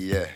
yeah,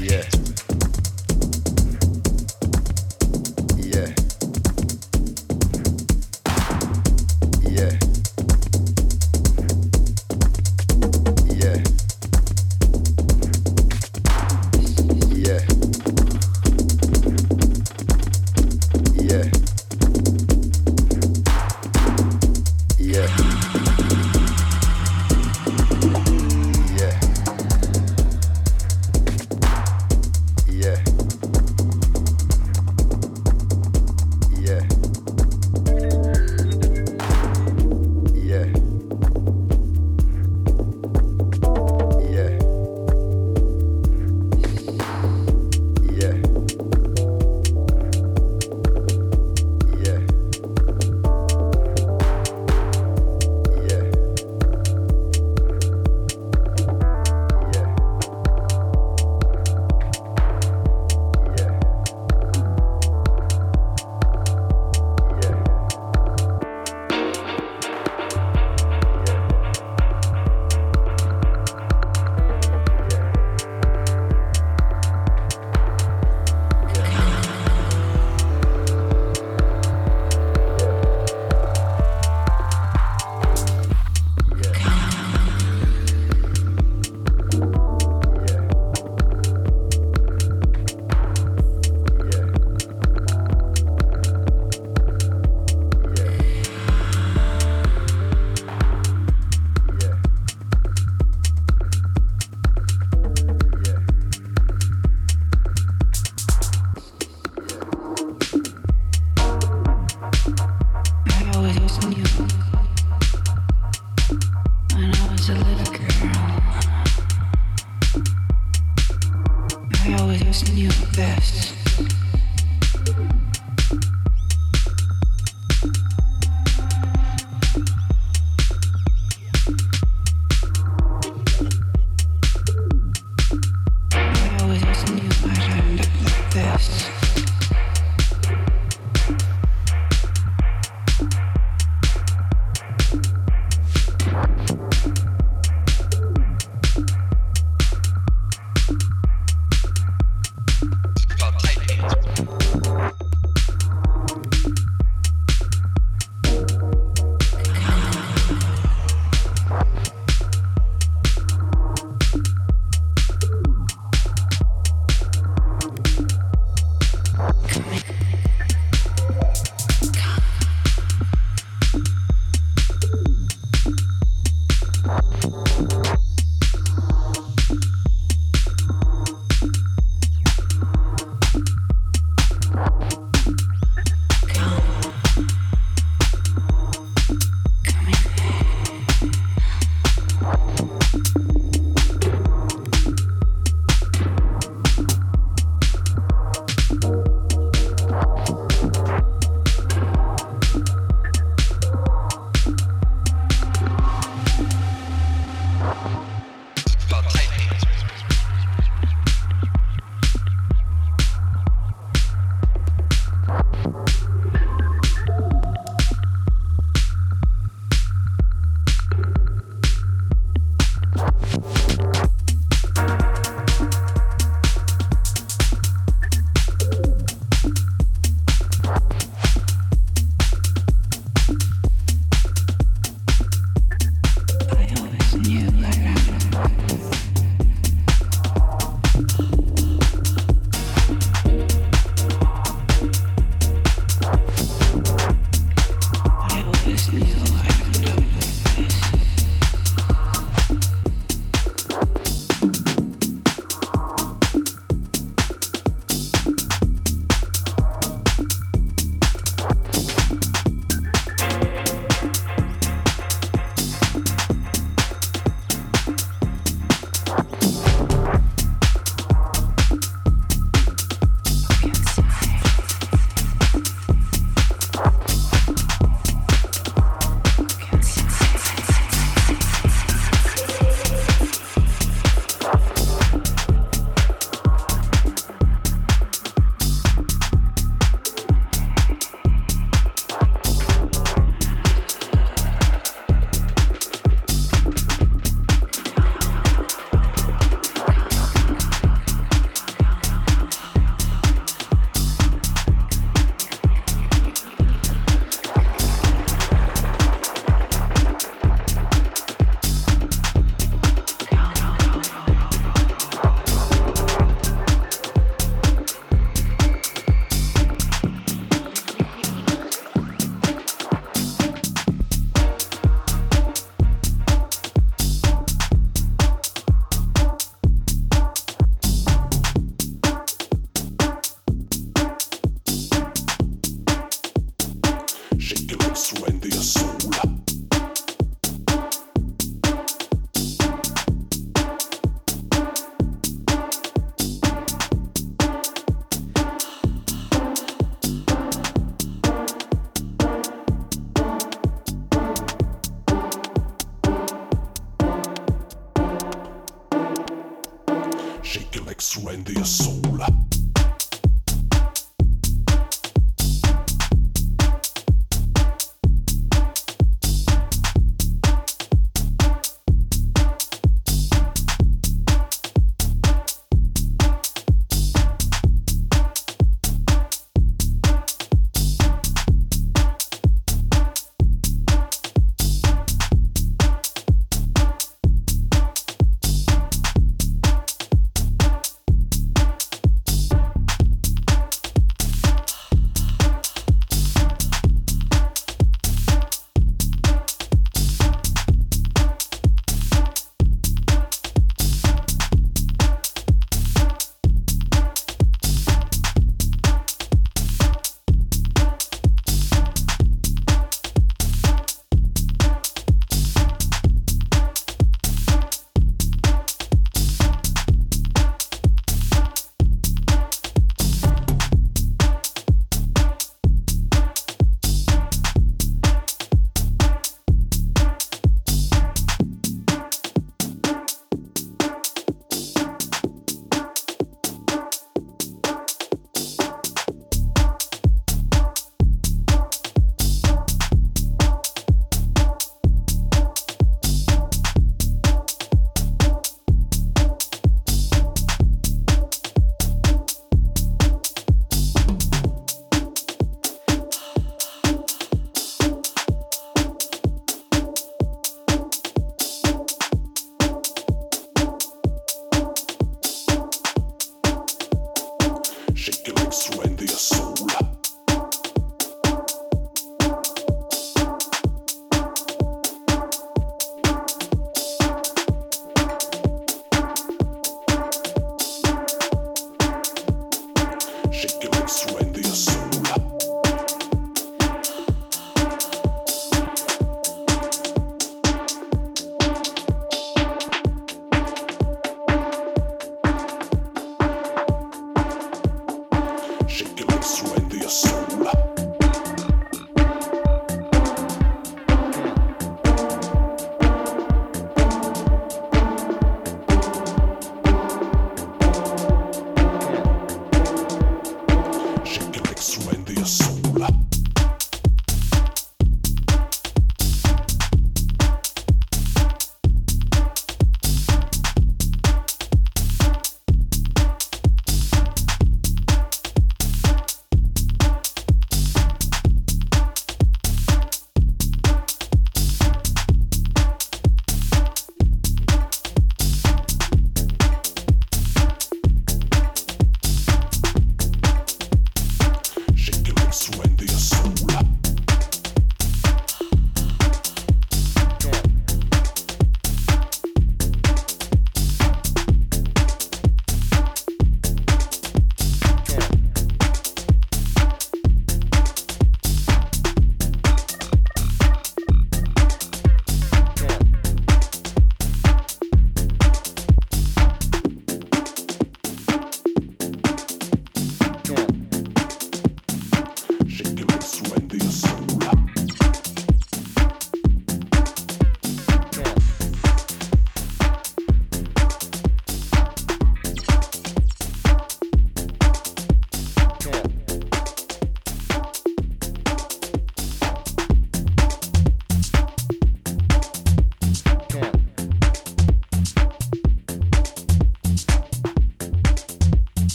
Yeah.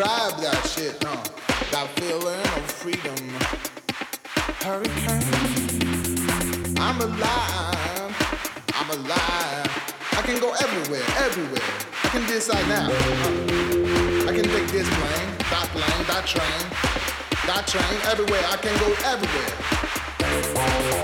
Describe that shit, no. That feeling of freedom. Hurricane. I'm alive. I'm alive. I can go everywhere, everywhere. I can decide now. Uh, I can take this plane, that plane, that train, that train, everywhere. I can go everywhere.